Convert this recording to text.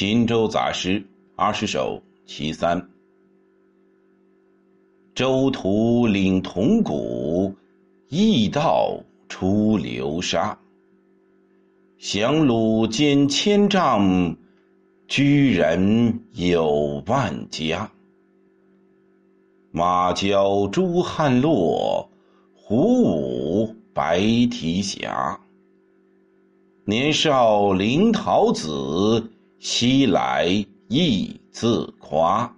秦州杂诗二十首其三。周图领铜鼓，驿道出流沙。降虏兼千丈，居人有万家。马交朱汉洛，胡舞白提霞。年少临桃子。西来亦自夸。